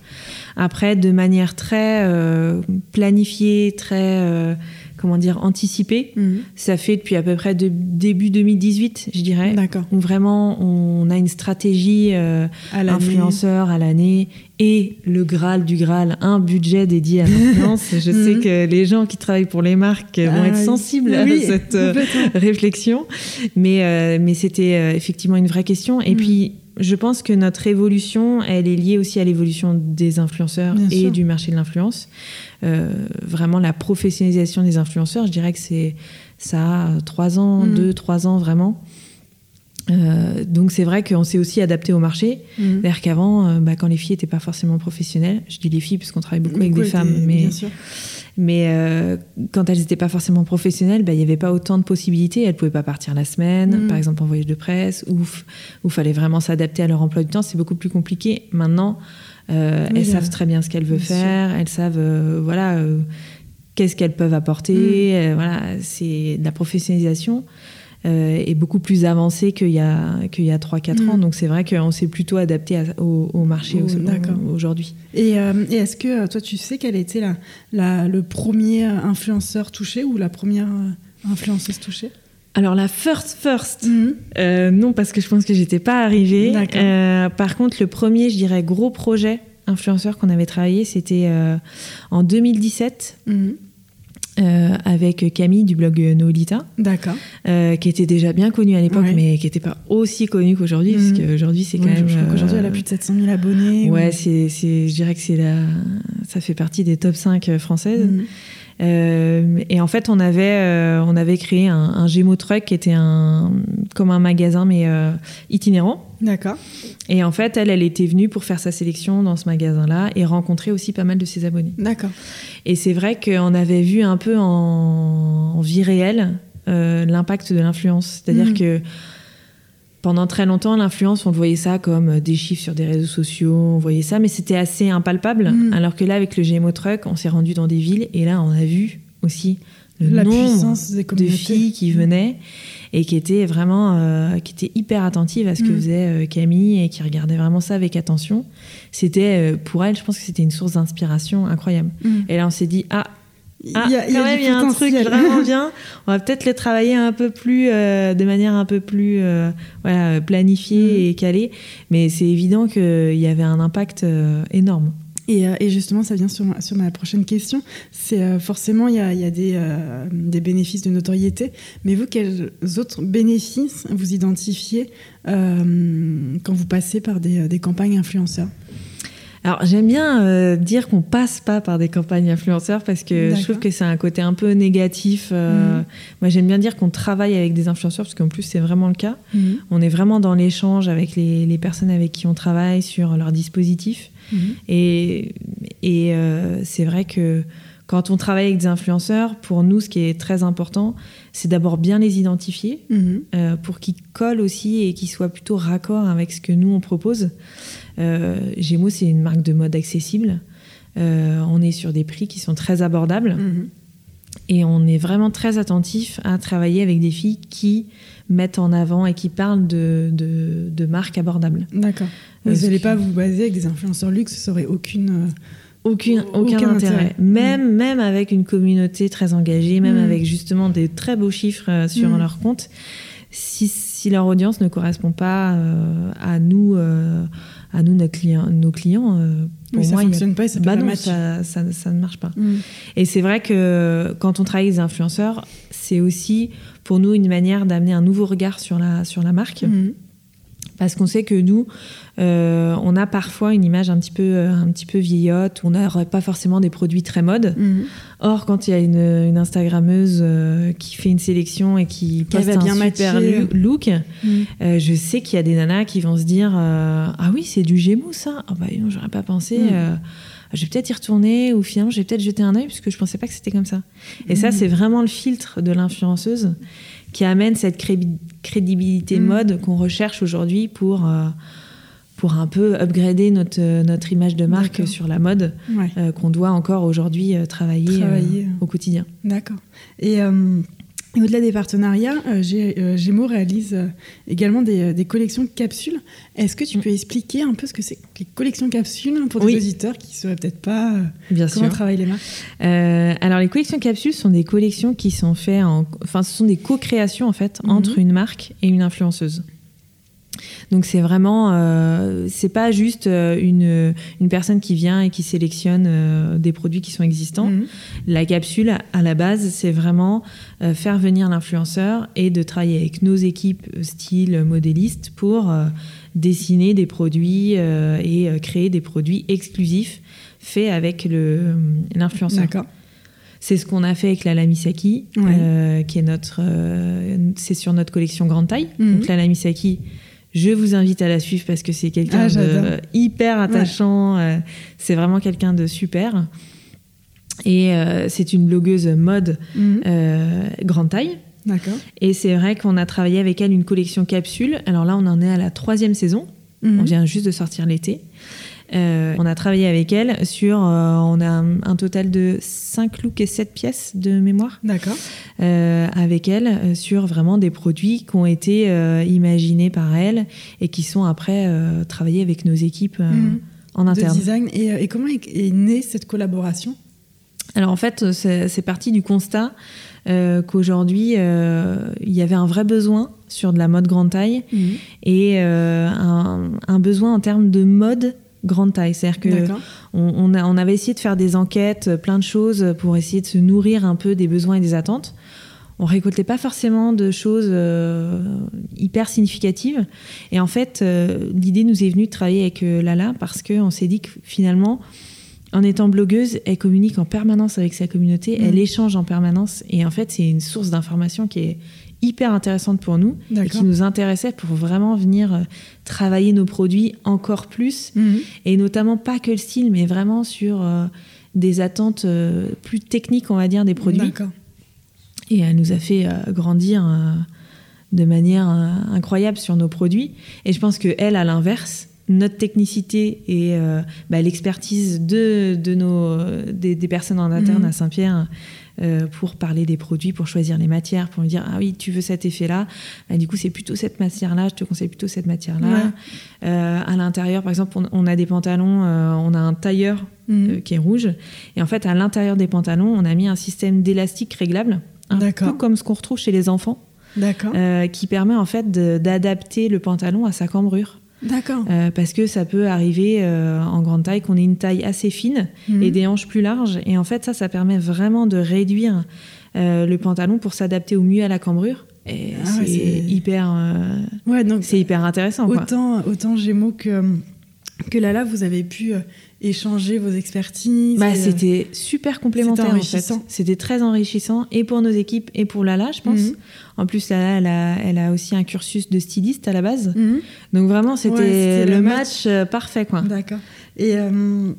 Speaker 3: Après, de manière très euh, planifiée, très euh, comment dire anticipée, ça fait depuis à peu près de, début 2018, je dirais,
Speaker 1: D'accord.
Speaker 3: où vraiment on a une stratégie euh,
Speaker 1: À
Speaker 3: influenceur à l'année et le Graal du Graal, un budget dédié à l'influence. Je sais
Speaker 1: Mhm.
Speaker 3: que les gens qui travaillent pour les marques vont
Speaker 1: Ah
Speaker 3: être
Speaker 1: oui.
Speaker 3: sensibles à cette réflexion, mais, mais c'était effectivement une vraie question. Et
Speaker 1: Mhm.
Speaker 3: puis, je pense que notre évolution, elle est liée aussi à l'évolution des influenceurs
Speaker 1: Bien
Speaker 3: et
Speaker 1: sûr.
Speaker 3: du marché de l'influence. Euh, vraiment, la professionnalisation des influenceurs, je dirais que c'est ça a trois ans,
Speaker 1: Mhm.
Speaker 3: deux, trois ans vraiment. Euh, donc c'est vrai qu'on s'est aussi adapté au marché.
Speaker 1: Mhm.
Speaker 3: C'est-à-dire qu'avant, euh, bah, quand les filles n'étaient pas forcément professionnelles, je dis les filles parce qu'on travaille beaucoup avec des femmes, mais,
Speaker 1: bien sûr.
Speaker 3: Mais euh, quand elles n'étaient pas forcément professionnelles, bah, il n'y avait pas autant de possibilités. Elles ne pouvaient pas partir la semaine,
Speaker 1: Mhm.
Speaker 3: par exemple en voyage de presse, ou il fallait vraiment s'adapter à leur emploi du temps. C'est beaucoup plus compliqué. Maintenant, euh,
Speaker 1: Oui,
Speaker 3: elles savent très bien ce qu'elles veulent
Speaker 1: sûr.
Speaker 3: faire, elles savent euh, voilà, qu'est-ce qu'elles peuvent apporter. Euh, voilà, c'est de la professionnalisation. Euh, est beaucoup plus avancée qu'il y a, qu'il y a 3-4
Speaker 1: Mhm.
Speaker 3: ans. Donc c'est vrai qu'on s'est plutôt adapté à- au, au marché
Speaker 1: Oh,
Speaker 3: au-
Speaker 1: d'accord.
Speaker 3: aujourd'hui.
Speaker 1: Et, euh, et est-ce que euh, toi, tu sais quel a été la, la- le premier influenceur touché ou la première influenceuse touchée?
Speaker 3: Alors la first first, euh, non parce que je pense que j'étais pas arrivée.
Speaker 1: D'accord.
Speaker 3: Euh, par contre, le premier, je dirais, gros projet influenceur qu'on avait travaillé, c'était euh, en 2017
Speaker 1: Mhm.
Speaker 3: Euh, avec Camille du blog Noolita,
Speaker 1: D'accord.
Speaker 3: euh, qui était déjà bien connue à l'époque,
Speaker 1: Ouais.
Speaker 3: mais qui n'était pas aussi connue qu'aujourd'hui,
Speaker 1: Mhm.
Speaker 3: parce qu'aujourd'hui c'est quand même.
Speaker 1: je crois qu'aujourd'hui, elle a
Speaker 3: euh,
Speaker 1: plus de 700 000 abonnés.
Speaker 3: Ouais,
Speaker 1: ou-
Speaker 3: c'est, je dirais que c'est la, ça fait partie des top 5 françaises.
Speaker 1: Mhm.
Speaker 3: Euh, et en fait, on avait, euh, on avait créé un, un Gémeaux Truck qui était un, comme un magasin, mais euh, itinérant.
Speaker 1: D'accord.
Speaker 3: Et en fait, elle, elle était venue pour faire sa sélection dans ce magasin-là et rencontrer aussi pas mal de ses abonnés.
Speaker 1: D'accord.
Speaker 3: Et c'est vrai qu'on avait vu un peu en, en vie réelle euh, l'impact de l'influence. C'est-à-dire
Speaker 1: Mhm.
Speaker 3: que pendant très longtemps, l'influence, on voyait ça comme des chiffres sur des réseaux sociaux, on voyait ça, mais c'était assez impalpable.
Speaker 1: Mhm.
Speaker 3: Alors que là, avec le GMO Truck, on s'est rendu dans des villes et là, on a vu aussi le
Speaker 1: La
Speaker 3: nombre
Speaker 1: des
Speaker 3: de filles qui venaient et qui étaient vraiment euh, qui étaient hyper attentives à ce que
Speaker 1: Mhm.
Speaker 3: faisait euh, Camille et qui regardaient vraiment ça avec attention. C'était euh, pour elle, je pense que c'était une source d'inspiration incroyable. Et là, on s'est dit ah ah,
Speaker 1: Il y a- il y a
Speaker 3: quand même, il y a un truc vraiment bien. On va peut-être le travailler un peu plus, euh, de manière un peu plus euh, voilà, planifiée
Speaker 1: Mhm.
Speaker 3: et calée. Mais c'est évident qu'il y avait un impact euh, énorme.
Speaker 1: Et, euh, et justement, ça vient sur ma, sur ma prochaine question. C'est euh, forcément, il y a, il y a des, euh, des bénéfices de notoriété, mais vous, quels autres bénéfices vous identifiez euh, quand vous passez par des, des campagnes influenceurs?
Speaker 3: Alors j'aime bien euh, dire qu'on passe pas par des campagnes influenceurs parce que je trouve que c'est un côté un peu négatif. euh,
Speaker 1: Mhm.
Speaker 3: Moi j'aime bien dire qu'on travaille avec des influenceurs parce qu'en plus c'est vraiment le cas.
Speaker 1: Mhm.
Speaker 3: On est vraiment dans l'échange avec les, les personnes avec qui on travaille sur leur dispositif.
Speaker 1: Mhm.
Speaker 3: Et, et euh, c'est vrai que quand on travaille avec des influenceurs, pour nous, ce qui est très important, c'est d'abord bien les identifier
Speaker 1: Mhm.
Speaker 3: euh, pour qu'ils collent aussi et qu'ils soient plutôt raccord avec ce que nous, on propose. Euh, Gémeaux, c'est une marque de mode accessible. Euh, on est sur des prix qui sont très abordables
Speaker 1: Mhm.
Speaker 3: et on est vraiment très attentif à travailler avec des filles qui mettent en avant et qui parlent de, de, de marques abordables.
Speaker 1: D'accord.
Speaker 3: Euh,
Speaker 1: Vous n'allez pas vous baser avec des influenceurs luxe, ça aurait aucune.
Speaker 3: Aucun,
Speaker 1: Aucun
Speaker 3: aucun,
Speaker 1: intérêt.
Speaker 3: intérêt. Même, même avec une communauté très engagée, même
Speaker 1: Mm.
Speaker 3: avec justement des très beaux chiffres euh, sur
Speaker 1: Mm.
Speaker 3: leur compte, si, si leur audience ne correspond pas euh, à nous, euh, à nous, nos clients, nos clients euh, pour
Speaker 1: oui, ça
Speaker 3: moi, il y a-
Speaker 1: fonctionne pas et ça
Speaker 3: bah non, ça, ça, ça ne marche pas. Et c'est vrai que quand on travaille avec des influenceurs, c'est aussi pour nous une manière d'amener un nouveau regard sur la, sur la marque.
Speaker 1: Mhm.
Speaker 3: Parce qu'on sait que nous, euh, on a parfois une image un petit peu, euh, un petit peu vieillotte, on n'aurait pas forcément des produits très mode.
Speaker 1: Mhm.
Speaker 3: Or, quand il y a une, une Instagrammeuse euh, qui fait une sélection et qui poste
Speaker 1: va
Speaker 3: un
Speaker 1: bien
Speaker 3: super
Speaker 1: matcher.
Speaker 3: lu- look,
Speaker 1: Mhm.
Speaker 3: euh, je sais qu'il y a des nanas qui vont se dire Ah oui, c'est du Gémeaux ça Ah bah non, j'aurais pas pensé. Euh, je vais peut-être y retourner ou finalement, je vais peut-être jeter un œil puisque je pensais pas que c'était comme ça. Et ça,
Speaker 1: Mhm.
Speaker 3: c'est vraiment le filtre de l'influenceuse qui amène cette cré- crédibilité
Speaker 1: Mhm.
Speaker 3: mode qu'on recherche aujourd'hui pour, euh, pour un peu upgrader notre, euh, notre image de marque sur la mode
Speaker 1: Ouais.
Speaker 3: euh, qu'on doit encore aujourd'hui travailler,
Speaker 1: Travailler.
Speaker 3: au quotidien.
Speaker 1: D'accord. Et, et au-delà des partenariats, euh, euh, Gémeaux réalise euh, également des, euh, des collections capsules. Est-ce que tu
Speaker 3: Mm.
Speaker 1: peux expliquer un peu ce que c'est que les collections capsules pour
Speaker 3: Oui.
Speaker 1: des auditeurs qui ne sauraient peut-être pas euh,
Speaker 3: Bien
Speaker 1: comment
Speaker 3: sûr.
Speaker 1: travaillent les marques
Speaker 3: alors les collections capsules sont des collections qui sont faites en, enfin ce sont des co-créations en fait
Speaker 1: Mhm.
Speaker 3: entre une marque et une influenceuse. Donc c'est vraiment, euh, c'est pas juste euh, une, une personne qui vient et qui sélectionne euh, des produits qui sont existants.
Speaker 1: Mhm.
Speaker 3: La capsule, à la base, c'est vraiment euh, faire venir l'influenceur et de travailler avec nos équipes style modéliste pour dessiner des produits et créer des produits exclusifs faits avec l'influenceur.
Speaker 1: D'accord.
Speaker 3: C'est ce qu'on a fait avec la Lamisaki,
Speaker 1: Ouais.
Speaker 3: qui est notre, c'est sur notre collection grande taille.
Speaker 1: Mhm.
Speaker 3: Donc la Lamisaki, je vous invite à la suivre parce que c'est quelqu'un
Speaker 1: Ah,
Speaker 3: de hyper attachant. euh, c'est vraiment quelqu'un de super. Et euh, c'est une blogueuse mode
Speaker 1: Mhm.
Speaker 3: euh, grande taille.
Speaker 1: D'accord.
Speaker 3: Et c'est vrai qu'on a travaillé avec elle une collection capsule. Alors là, on en est à la troisième saison.
Speaker 1: Mhm.
Speaker 3: On vient juste de sortir l'été. Euh, on a travaillé avec elle sur, euh, on a un, un total de 5 looks et 7 pièces de mémoire
Speaker 1: D'accord.
Speaker 3: euh, avec elle sur vraiment des produits qui ont été imaginés par elle et qui sont après travaillés avec nos équipes
Speaker 1: Mhm.
Speaker 3: en
Speaker 1: De
Speaker 3: interne.
Speaker 1: design. Et, et comment est, née cette collaboration?
Speaker 3: Alors en fait, c'est parti du constat qu'aujourd'hui, il y avait un vrai besoin sur de la mode grande taille et euh, un, un besoin en termes de mode grande taille. C'est-à-dire que on, on a- on avait essayé de faire des enquêtes, euh, plein de choses pour essayer de se nourrir un peu des besoins et des attentes. On récoltait pas forcément de choses euh, hyper significatives. Et en fait, euh, l'idée nous est venue de travailler avec euh, Lala parce qu'on s'est dit que finalement, en étant blogueuse, elle communique en permanence avec sa communauté, elle échange en permanence. Et en fait, c'est une source d'information qui est hyper intéressante pour nous et qui nous intéressait pour vraiment venir euh, travailler nos produits encore plus
Speaker 1: Mhm.
Speaker 3: et notamment pas que le style, mais vraiment sur euh, des attentes euh, plus techniques, on va dire, des produits. Et elle nous a fait euh, grandir de manière incroyable sur nos produits. Et je pense que elle, à l'inverse, notre technicité et bah, l'expertise de, de nos, des, des personnes en interne
Speaker 1: Mhm.
Speaker 3: à Saint-Pierre euh, pour parler des produits, pour choisir les matières, pour me dire ah oui tu veux cet effet-là, Bah, du coup c'est plutôt cette matière-là, je te conseille plutôt cette matière-là.
Speaker 1: Ouais.
Speaker 3: Euh, à l'intérieur, par exemple, on, on a des pantalons, euh, on a un tailleur
Speaker 1: Mhm.
Speaker 3: qui est rouge. Et en fait, à l'intérieur des pantalons, on a mis un système d'élastique réglable, un peu comme ce qu'on retrouve chez les enfants,
Speaker 1: D'accord.
Speaker 3: qui permet en fait d'adapter le pantalon à sa cambrure.
Speaker 1: D'accord.
Speaker 3: Euh, parce que ça peut arriver euh, en grande taille qu'on ait une taille assez fine
Speaker 1: Mhm.
Speaker 3: et des hanches plus larges. Et en fait, ça, ça permet vraiment de réduire euh, le pantalon pour s'adapter au mieux à la cambrure. Et
Speaker 1: Ah
Speaker 3: c'est hyper,
Speaker 1: Ouais, donc
Speaker 3: c'est hyper intéressant. Quoi.
Speaker 1: autant, autant Gémeaux que, que Lala, vous avez pu échanger vos expertises.
Speaker 3: Bah,
Speaker 1: euh,
Speaker 3: c'était super complémentaire en fait.
Speaker 1: enrichissant.
Speaker 3: C'était très enrichissant et pour nos équipes et pour Lala, je pense.
Speaker 1: Mhm.
Speaker 3: En plus, Lala, elle a, elle a aussi un cursus de styliste à la base.
Speaker 1: Mhm.
Speaker 3: Donc vraiment, c'était
Speaker 1: Ouais,
Speaker 3: le match,
Speaker 1: match.
Speaker 3: parfait quoi.
Speaker 1: D'accord. Et, euh,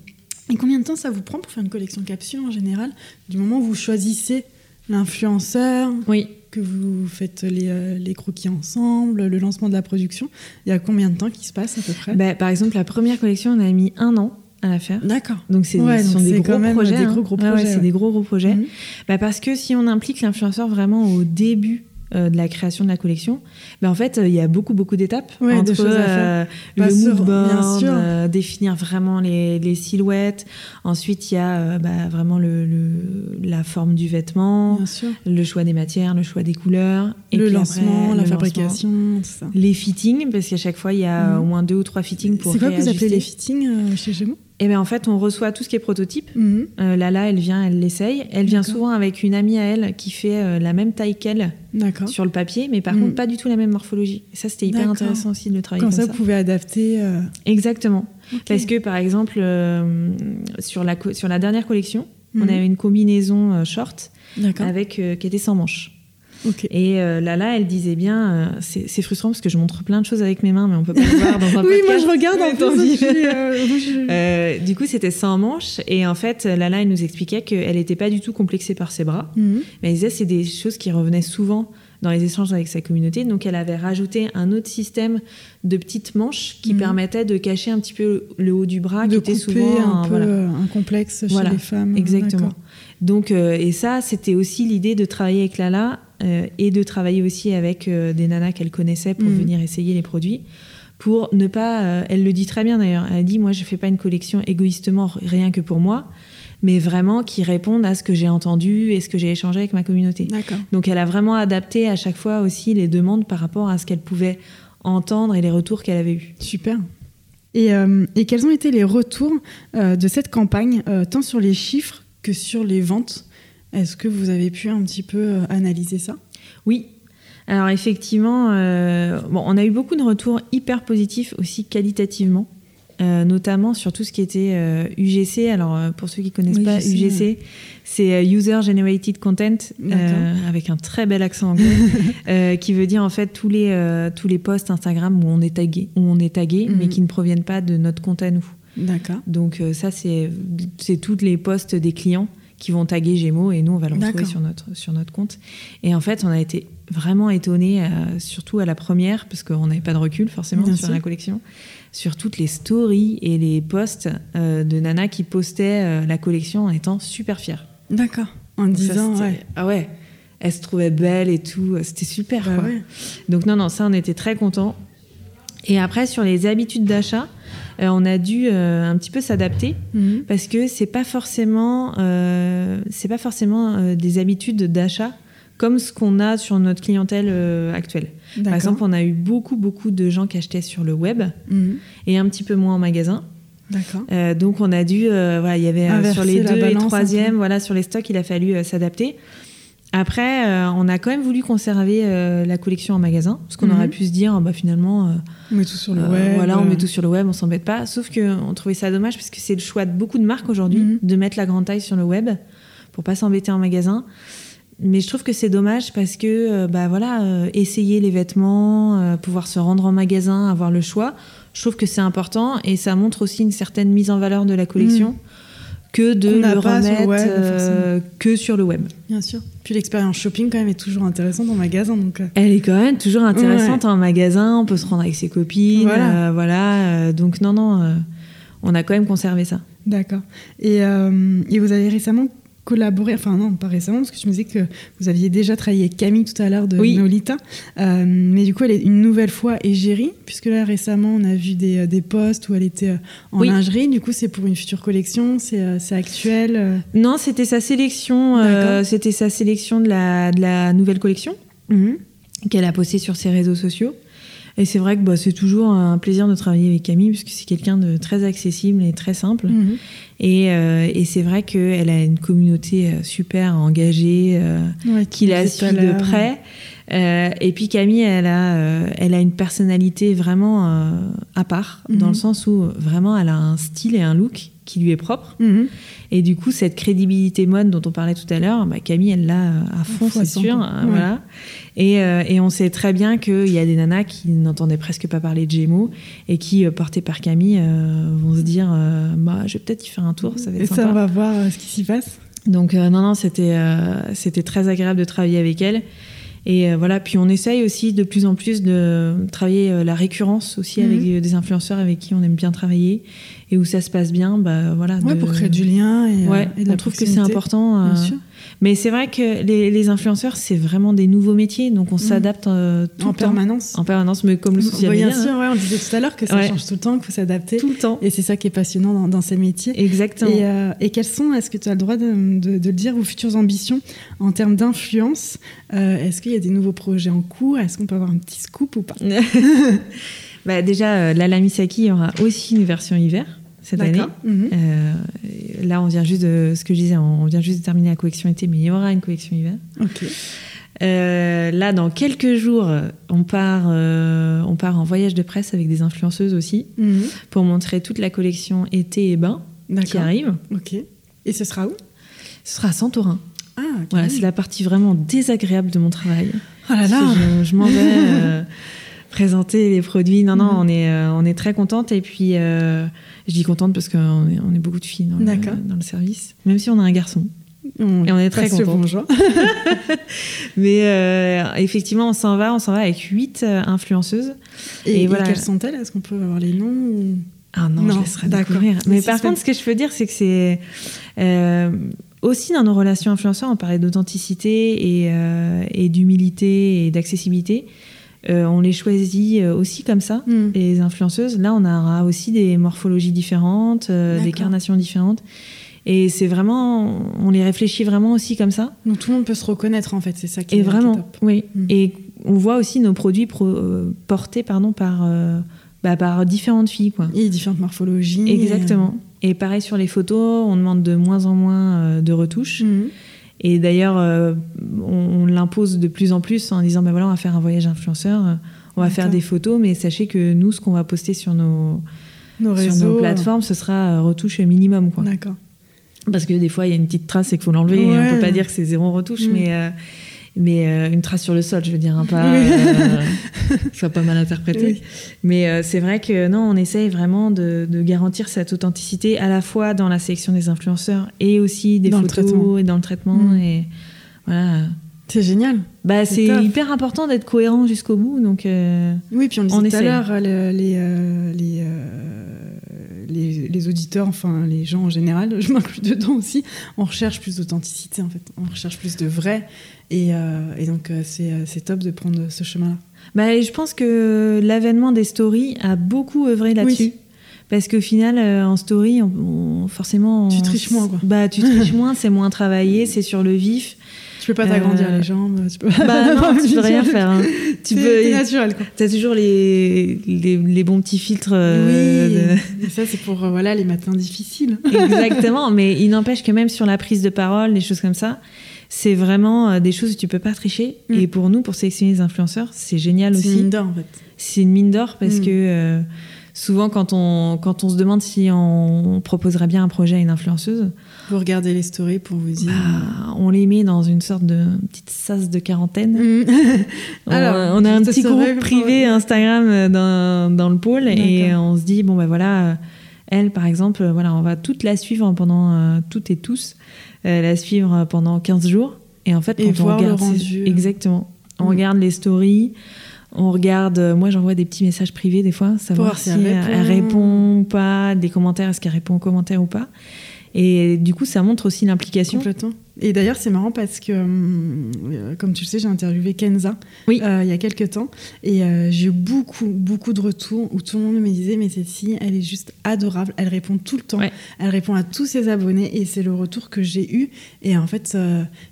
Speaker 1: et combien de temps ça vous prend pour faire une collection capsule en général? Du moment où vous choisissez l'influenceur,
Speaker 3: Oui.
Speaker 1: que vous faites les, euh, les croquis ensemble, le lancement de la production, il y a combien de temps qui se passe à peu près?
Speaker 3: Bah, par exemple, la première collection, on a mis un an à la faire.
Speaker 1: D'accord.
Speaker 3: Donc c'est
Speaker 1: Ouais,
Speaker 3: ce sont des gros projets.
Speaker 1: des
Speaker 3: hein.
Speaker 1: gros, gros
Speaker 3: ouais,
Speaker 1: projets,
Speaker 3: c'est
Speaker 1: ouais.
Speaker 3: des gros gros projets. Bah, parce que si on implique l'influenceur vraiment au début euh, de la création de la collection, bah, en fait, euh, il y a beaucoup beaucoup d'étapes
Speaker 1: Ouais,
Speaker 3: entre
Speaker 1: choses
Speaker 3: euh, le
Speaker 1: sûr,
Speaker 3: mood board, définir vraiment les, les silhouettes. Ensuite, il y a bah, vraiment le, le- la forme du vêtement, le choix des matières, le choix des couleurs, et
Speaker 1: le lancement,
Speaker 3: après,
Speaker 1: la
Speaker 3: le
Speaker 1: fabrication, tout ça.
Speaker 3: lancement. les fittings, parce qu'à chaque fois, il y a
Speaker 1: Mhm.
Speaker 3: au moins deux ou trois fittings pour
Speaker 1: C'est quoi que vous appelez les fittings chez Gémeaux?
Speaker 3: Et bien en fait, on reçoit tout ce qui est prototype.
Speaker 1: Mhm.
Speaker 3: Euh, Lala, elle vient, elle l'essaye. Elle vient souvent avec une amie à elle qui fait euh, la même taille qu'elle sur le papier, mais par
Speaker 1: Mm.
Speaker 3: contre pas du tout la même morphologie. Et ça, c'était hyper intéressant aussi de le travailler
Speaker 1: Comme
Speaker 3: comme,
Speaker 1: ça,
Speaker 3: ça.
Speaker 1: vous pouvez adapter. euh,
Speaker 3: Exactement. Parce que par exemple, sur, la sur la dernière collection, on
Speaker 1: Mhm.
Speaker 3: avait une combinaison short avec qui était sans manches. Et euh, Lala, elle disait bien, euh, c'est frustrant parce que je montre plein de choses avec mes mains, mais on peut pas le voir dans un
Speaker 1: Oui, moi
Speaker 3: podcast.
Speaker 1: je regarde en plus. je euh, je-
Speaker 3: Euh, du coup, c'était sans manche. Et en fait, Lala, elle nous expliquait qu'elle n'était pas du tout complexée par ses bras.
Speaker 1: Mhm.
Speaker 3: Mais elle disait c'est des choses qui revenaient souvent dans les échanges avec sa communauté. Donc, elle avait rajouté un autre système de petites manches qui
Speaker 1: Mhm.
Speaker 3: permettait de cacher un petit peu le haut du bras,
Speaker 1: de
Speaker 3: qui était souvent
Speaker 1: un peu
Speaker 3: voilà.
Speaker 1: un complexe chez
Speaker 3: Voilà,
Speaker 1: les femmes.
Speaker 3: Exactement. Donc, euh, et ça, c'était aussi l'idée de travailler avec Lala et de travailler aussi avec euh, des nanas qu'elle connaissait pour
Speaker 1: Mhm.
Speaker 3: venir essayer les produits. Pour ne pas. euh, elle le dit très bien d'ailleurs. Elle dit Moi, je fais pas une collection égoïstement, rien que pour moi, mais vraiment qui répondent à ce que j'ai entendu et ce que j'ai échangé avec ma communauté. Donc, elle a vraiment adapté à chaque fois aussi les demandes par rapport à ce qu'elle pouvait entendre et les retours qu'elle avait eus.
Speaker 1: Super. Et, euh, et quels ont été les retours euh, de cette campagne, euh, tant sur les chiffres que sur les ventes? Est-ce que vous avez pu un petit peu euh, analyser ça?
Speaker 3: Oui. Alors effectivement, euh, bon, on a eu beaucoup de retours hyper positifs aussi qualitativement, euh, notamment sur tout ce qui était euh, UGC. Alors pour ceux qui connaissent
Speaker 1: Oui,
Speaker 3: pas, UGC, c'est User Generated Content avec un très bel accent anglais, qui veut dire en fait tous les tous les posts Instagram où on est tagué, où on est tagué,
Speaker 1: Mhm.
Speaker 3: mais qui ne proviennent pas de notre compte à nous.
Speaker 1: D'accord.
Speaker 3: Donc ça c'est c'est toutes les posts des clients qui vont taguer Gémeaux et nous on va le retrouver sur notre sur notre compte. Et en fait on a été vraiment étonnés, euh, surtout à la première parce qu'on n'avait pas de recul forcément
Speaker 1: Bien
Speaker 3: sur
Speaker 1: sûr.
Speaker 3: la collection, sur toutes les stories et les posts euh, de Nana qui postaient euh, la collection en étant super fiers.
Speaker 1: D'accord. En
Speaker 3: Donc
Speaker 1: disant, ouais.
Speaker 3: ah ouais, elle se trouvait belle et tout, c'était super.
Speaker 1: Bah
Speaker 3: quoi.
Speaker 1: ouais.
Speaker 3: Donc non, non, ça, on était très contents. Et après, sur les habitudes d'achat, euh, on a dû euh, un petit peu s'adapter
Speaker 1: Mhm.
Speaker 3: parce que c'est pas forcément, euh, c'est pas forcément des habitudes d'achat comme ce qu'on a sur notre clientèle euh, actuelle. Par exemple, on a eu beaucoup, beaucoup de gens qui achetaient sur le web
Speaker 1: Mhm.
Speaker 3: et un petit peu moins en magasin.
Speaker 1: D'accord.
Speaker 3: Euh, donc on a dû, euh, voilà, il y avait sur les deux et troisième, voilà, sur les stocks, il a fallu s'adapter. Après, euh, on a quand même voulu conserver euh, la collection en magasin, parce qu'on
Speaker 1: Mhm.
Speaker 3: aurait pu se dire, bah, finalement, euh,
Speaker 1: On met tout sur le web.
Speaker 3: voilà, on met tout sur le web, on s'embête pas. Sauf que on trouvait ça dommage parce que c'est le choix de beaucoup de marques aujourd'hui
Speaker 1: Mhm.
Speaker 3: de mettre la grande taille sur le web pour pas s'embêter en magasin. Mais je trouve que c'est dommage parce que bah voilà, essayer les vêtements, pouvoir se rendre en magasin, avoir le choix, je trouve que c'est important et ça montre aussi une certaine mise en valeur de la collection que de le
Speaker 1: pas sur le
Speaker 3: remettre
Speaker 1: web,
Speaker 3: euh, que sur le web.
Speaker 1: Bien sûr. Puis l'expérience shopping, quand même, est toujours intéressante en magasin. Donc, euh,
Speaker 3: Elle est quand même toujours intéressante en magasin, on peut se rendre avec ses copines,
Speaker 1: Voilà.
Speaker 3: euh, voilà. donc non, non, on a quand même conservé ça.
Speaker 1: D'accord. Et, et vous avez récemment collaboré, enfin non, pas récemment, parce que tu me disais que vous aviez déjà travaillé avec Camille tout à l'heure de
Speaker 3: Oui.
Speaker 1: Nolita. Euh, mais du coup, elle est une nouvelle fois égérie, puisque là, récemment, on a vu des, euh, des posts où elle était euh, en
Speaker 3: Oui.
Speaker 1: lingerie. Du coup, c'est pour une future collection, c'est actuel.
Speaker 3: Non, c'était sa sélection, euh, c'était sa sélection de la, de la nouvelle collection
Speaker 1: Mhm.
Speaker 3: qu'elle a postée sur ses réseaux sociaux. Et c'est vrai que bah, c'est toujours un plaisir de travailler avec Camille, puisque c'est quelqu'un de très accessible et très simple.
Speaker 1: Mhm.
Speaker 3: Et, euh, et c'est vrai qu'elle a une communauté euh, super engagée, euh,
Speaker 1: Ouais,
Speaker 3: qui la suit de près. Euh, et puis Camille, elle a, elle a une personnalité vraiment à part, dans
Speaker 1: Mhm.
Speaker 3: le sens où vraiment elle a un style et un look qui lui est propre.
Speaker 1: Mhm.
Speaker 3: Et du coup, cette crédibilité mode dont on parlait tout à l'heure, bah, Camille, elle l'a euh, à fond, c'est sûr.
Speaker 1: 100%,
Speaker 3: euh,
Speaker 1: ouais.
Speaker 3: Voilà. Et, euh, et on sait très bien qu'il y a des nanas qui n'entendaient presque pas parler de Gémeaux et qui, portées par Camille, euh, vont se dire euh, bah, je vais peut-être y faire un tour, ça va être
Speaker 1: Et
Speaker 3: sympa.
Speaker 1: ça, on va voir ce qui s'y passe.
Speaker 3: Donc non, non, c'était c'était très agréable de travailler avec elle. Et euh, voilà, puis on essaye aussi de plus en plus de travailler euh, la récurrence aussi
Speaker 1: Mhm.
Speaker 3: avec euh, des influenceurs avec qui on aime bien travailler et où ça se passe bien. Bah voilà.
Speaker 1: Ouais,
Speaker 3: de-
Speaker 1: pour créer du lien et, euh,
Speaker 3: Ouais,
Speaker 1: et de la
Speaker 3: on trouve que c'est important.
Speaker 1: Bien sûr.
Speaker 3: Mais c'est vrai que les, les influenceurs, c'est vraiment des nouveaux métiers, donc on s'adapte euh, tout
Speaker 1: En
Speaker 3: le temps,
Speaker 1: permanence.
Speaker 3: en permanence, mais comme le social
Speaker 1: Bien
Speaker 3: media,
Speaker 1: sûr,
Speaker 3: hein,
Speaker 1: ouais, on disait tout à l'heure que ça
Speaker 3: Ouais.
Speaker 1: change tout le temps, qu'il faut s'adapter.
Speaker 3: tout le temps.
Speaker 1: Et c'est ça qui est passionnant dans, dans ces métiers.
Speaker 3: Exactement.
Speaker 1: Et, euh, et quelles sont, est-ce que tu as le droit de, de- de le dire, vos futures ambitions en termes d'influence Euh, Est-ce qu'il y a des nouveaux projets en cours? Est-ce qu'on peut avoir un petit scoop ou pas?
Speaker 3: Bah, déjà, euh, Lala Misaki aura aussi une version hiver cette année.
Speaker 1: Mhm.
Speaker 3: Euh, là, on vient juste de ce que je disais, on vient juste de terminer la collection été, mais il y aura une collection hiver. Euh, là, dans quelques jours, on part, euh, on part en voyage de presse avec des influenceuses aussi
Speaker 1: Mhm.
Speaker 3: pour montrer toute la collection été et bain qui arrive.
Speaker 1: Ok. Et ce sera où?
Speaker 3: Ce sera à Santorin.
Speaker 1: Ah,
Speaker 3: Voilà, c'est la partie vraiment désagréable de mon travail.
Speaker 1: Oh là là.
Speaker 3: Je, je m'en vais présenter les produits. Non, non,
Speaker 1: Mhm.
Speaker 3: on est, on est très contente. Et puis, je dis contente parce qu'on est, on est beaucoup de filles dans le, dans le service. Même si on a un garçon.
Speaker 1: On,
Speaker 3: Et on est très
Speaker 1: bonjour.
Speaker 3: Mais euh, effectivement, on s'en va. On s'en va avec huit euh, influenceuses.
Speaker 1: Et,
Speaker 3: Et
Speaker 1: et
Speaker 3: voilà.
Speaker 1: quelles sont-elles? Est-ce qu'on peut avoir les noms ou-
Speaker 3: Ah non,
Speaker 1: Non,
Speaker 3: je laisserai découvrir.
Speaker 1: Mais
Speaker 3: par contre, ce que je peux dire, c'est que c'est euh, aussi dans nos relations influenceurs, on parlait d'authenticité et, euh, et d'humilité et d'accessibilité. Euh, on les choisit euh, aussi comme ça,
Speaker 1: Hmm.
Speaker 3: les influenceuses. Là, on aura aussi des morphologies différentes, euh, des carnations différentes. Et c'est vraiment, on les réfléchit vraiment aussi comme ça.
Speaker 1: Donc tout le monde peut se reconnaître en fait, c'est ça qui
Speaker 3: Et
Speaker 1: est, qui est
Speaker 3: vraiment,
Speaker 1: top.
Speaker 3: oui.
Speaker 1: Mm.
Speaker 3: Et on voit aussi nos produits pro- portés pardon, par, bah, par différentes filles. Quoi.
Speaker 1: A différentes morphologies.
Speaker 3: Exactement. Et pareil sur les photos, on demande de moins en moins de retouches.
Speaker 1: Mhm.
Speaker 3: Et d'ailleurs, euh, on, on l'impose de plus en plus en disant, ben voilà, on va faire un voyage influenceur, euh, on va faire des photos, mais sachez que nous, ce qu'on va poster sur nos,
Speaker 1: Nos
Speaker 3: sur
Speaker 1: réseaux.
Speaker 3: nos plateformes, ce sera euh, retouche minimum.
Speaker 1: D'accord.
Speaker 3: Parce que des fois, il y a une petite trace et qu'il faut l'enlever. et On
Speaker 1: Ouais.
Speaker 3: peut pas dire que c'est zéro retouche,
Speaker 1: Mm.
Speaker 3: mais, euh, mais euh, une trace sur le sol, je veux dire, hein, pas, euh, soit pas mal interprété.
Speaker 1: Oui.
Speaker 3: Mais euh, c'est vrai que non, on essaye vraiment de, de garantir cette authenticité à la fois dans la sélection des influenceurs et aussi des
Speaker 1: Dans le
Speaker 3: photos et dans le traitement.
Speaker 1: Mm.
Speaker 3: Et voilà.
Speaker 1: C'est génial.
Speaker 3: Bah,
Speaker 1: C'est
Speaker 3: hyper important d'être cohérent jusqu'au bout. Donc, euh,
Speaker 1: Oui, puis on disait
Speaker 3: On
Speaker 1: tout à
Speaker 3: essaye.
Speaker 1: l'heure, le- les, les, les, auditeurs, enfin les gens en général, je m'inclus dedans aussi, on recherche plus d'authenticité en fait, on recherche plus de vrai. Et, euh, et donc euh, c'est euh, c'est top de prendre ce chemin-là.
Speaker 3: bah, je pense que l'avènement des stories a beaucoup œuvré là-dessus.
Speaker 1: Oui.
Speaker 3: Parce qu'au final, euh, en story, on, on- forcément.
Speaker 1: Tu triches moins, quoi.
Speaker 3: Bah, tu triches moins, c'est moins travaillé, c'est sur le vif.
Speaker 1: Tu peux pas t'agrandir
Speaker 3: Euh,
Speaker 1: les jambes, tu peux
Speaker 3: Bah non, tu peux rien faire. hein. Tu
Speaker 1: C'est
Speaker 3: peux.
Speaker 1: c'est naturel.
Speaker 3: T'as toujours les, les, les bons petits filtres. euh,
Speaker 1: oui, et ça c'est pour euh, voilà, les matins difficiles.
Speaker 3: Exactement, mais il n'empêche que même sur la prise de parole, des choses comme ça, c'est vraiment euh, des choses où tu peux pas tricher.
Speaker 1: Mm.
Speaker 3: Et pour nous, pour sélectionner les influenceurs, c'est génial
Speaker 1: C'est
Speaker 3: aussi.
Speaker 1: une mine d'or en fait.
Speaker 3: C'est une mine d'or parce
Speaker 1: Mm.
Speaker 3: que euh, souvent, quand on, quand on se demande si on proposerait bien un projet à une influenceuse,
Speaker 1: Vous regardez les stories pour vous dire.
Speaker 3: bah, on les met dans une sorte de petite sas de quarantaine.
Speaker 1: Mm.
Speaker 3: On-
Speaker 1: Alors,
Speaker 3: on a un petit groupe privé Instagram euh, dans, dans le pôle et on se dit bon ben voilà euh, elle par exemple voilà on va toute la suivre pendant euh, toutes et tous euh, la suivre pendant 15 jours et en fait
Speaker 1: Et
Speaker 3: quand on
Speaker 1: voir
Speaker 3: regarde
Speaker 1: rendu.
Speaker 3: exactement on
Speaker 1: Mm.
Speaker 3: regarde les stories on regarde moi j'envoie des petits messages privés des fois savoir
Speaker 1: voir
Speaker 3: si
Speaker 1: elle
Speaker 3: elle,
Speaker 1: répond.
Speaker 3: elle répond ou pas des commentaires est-ce qu'elle répond aux commentaires ou pas et du coup ça montre aussi l'implication.
Speaker 1: Et d'ailleurs, c'est marrant parce que, hum, euh, comme tu le sais, j'ai interviewé Kenza
Speaker 3: Oui.
Speaker 1: euh, il y a quelques temps. Et euh, j'ai eu beaucoup, beaucoup de retours où tout le monde me disait Mais cette fille, elle est juste adorable. Elle répond tout le temps.
Speaker 3: Ouais.
Speaker 1: Elle répond à tous ses abonnés. Et c'est le retour que j'ai eu. Et en fait,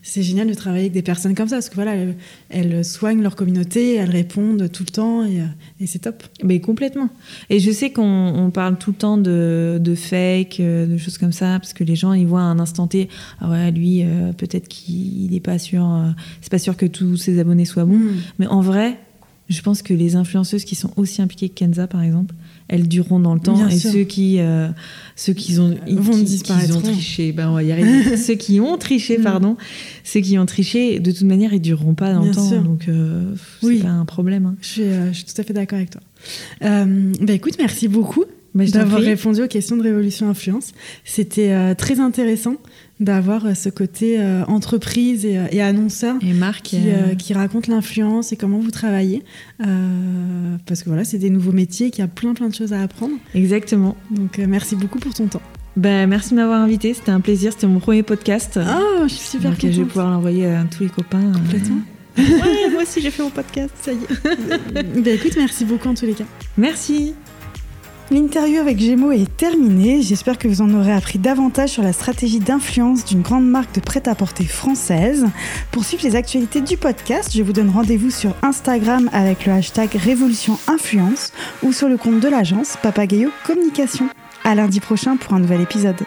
Speaker 1: c'est génial de travailler avec des personnes comme ça. Parce que voilà, elles, elles soignent leur communauté, elles répondent tout le temps. Et, et c'est top.
Speaker 3: Mais complètement. Et je sais qu'on on parle tout le temps de, de fake, de choses comme ça, parce que les gens ils voient à un instant T, ah ouais, lui, euh, peut-être qu'il n'est pas sûr, euh, c'est pas sûr que tous ses abonnés soient bons.
Speaker 1: Mm.
Speaker 3: Mais en vrai, je pense que les influenceuses qui sont aussi impliquées que Kenza, par exemple, elles dureront dans le temps.
Speaker 1: Bien
Speaker 3: et
Speaker 1: sûr.
Speaker 3: ceux qui, euh, ceux qui ont,
Speaker 1: Vont
Speaker 3: qui-
Speaker 1: disparaître.
Speaker 3: qui ont triché, ben on va y arriver. ceux qui ont triché,
Speaker 1: Mm.
Speaker 3: pardon, ceux qui ont triché, de toute manière, ils dureront pas dans
Speaker 1: Bien
Speaker 3: le temps.
Speaker 1: sûr.
Speaker 3: Donc, euh, c'est
Speaker 1: Oui.
Speaker 3: pas un problème. hein.
Speaker 1: Je suis, euh, je suis tout à fait d'accord avec toi. Bah écoute, merci beaucoup.
Speaker 3: Bah,
Speaker 1: d'avoir répondu aux questions de Révolution Influence. C'était euh, très intéressant d'avoir euh, ce côté euh, entreprise et, et annonceur
Speaker 3: Et Marc,
Speaker 1: qui, qui raconte l'influence et comment vous travaillez. Parce que voilà, c'est des nouveaux métiers, qu'il y a plein plein de choses à apprendre.
Speaker 3: exactement.
Speaker 1: Donc merci beaucoup pour ton temps.
Speaker 3: Ben, merci de m'avoir invité, c'était un plaisir, c'était mon premier podcast.
Speaker 1: Ah, je suis super
Speaker 3: Donc, je vais
Speaker 1: contente.
Speaker 3: pouvoir l'envoyer à tous les copains.
Speaker 1: Complètement.
Speaker 3: Ouais, moi aussi j'ai fait mon podcast, ça y est.
Speaker 1: bah écoute, merci beaucoup en tous les cas.
Speaker 3: Merci.
Speaker 1: L'interview avec Gémeaux est terminée. J'espère que vous en aurez appris davantage sur la stratégie d'influence d'une grande marque de prêt-à-porter française. Pour suivre les actualités du podcast, je vous donne rendez-vous sur Instagram avec le hashtag Révolution Influence ou sur le compte de l'agence Papagayo Communication. À lundi prochain pour un nouvel épisode.